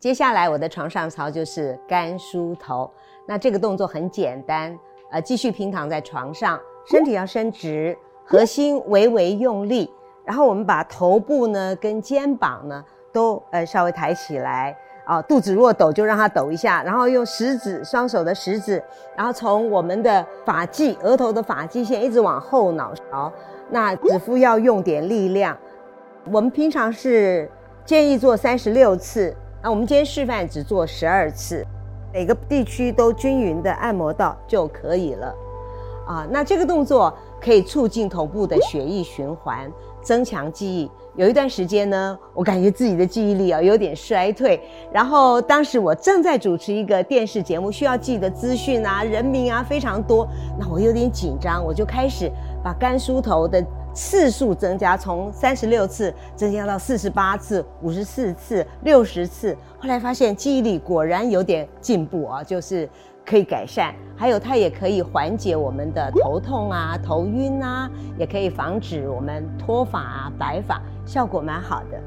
接下来我的床上操就是干梳头。那这个动作很简单，呃，继续平躺在床上，身体要伸直，核心微微用力，然后我们把头部呢跟肩膀呢都呃稍微抬起来。啊，肚子若抖就让它抖一下，然后用食指，双手的食指，然后从我们的发际，额头的发际线一直往后脑勺，那指腹要用点力量。我们平常是建议做三十六次，我们今天示范只做十二次，每个地区都均匀的按摩到就可以了。啊，那这个动作可以促进头部的血液循环。增强记忆，有一段时间呢，我感觉自己的记忆力啊有点衰退。然后当时我正在主持一个电视节目，需要记的资讯啊、人名啊非常多，那我有点紧张，我就开始把干梳头的次数增加，从三十六次增加到四十八次、五十四次、六十次。后来发现记忆力果然有点进步啊，就是。可以改善，还有它也可以缓解我们的头痛啊、头晕啊，也可以防止我们脱发啊、白发，效果蛮好的。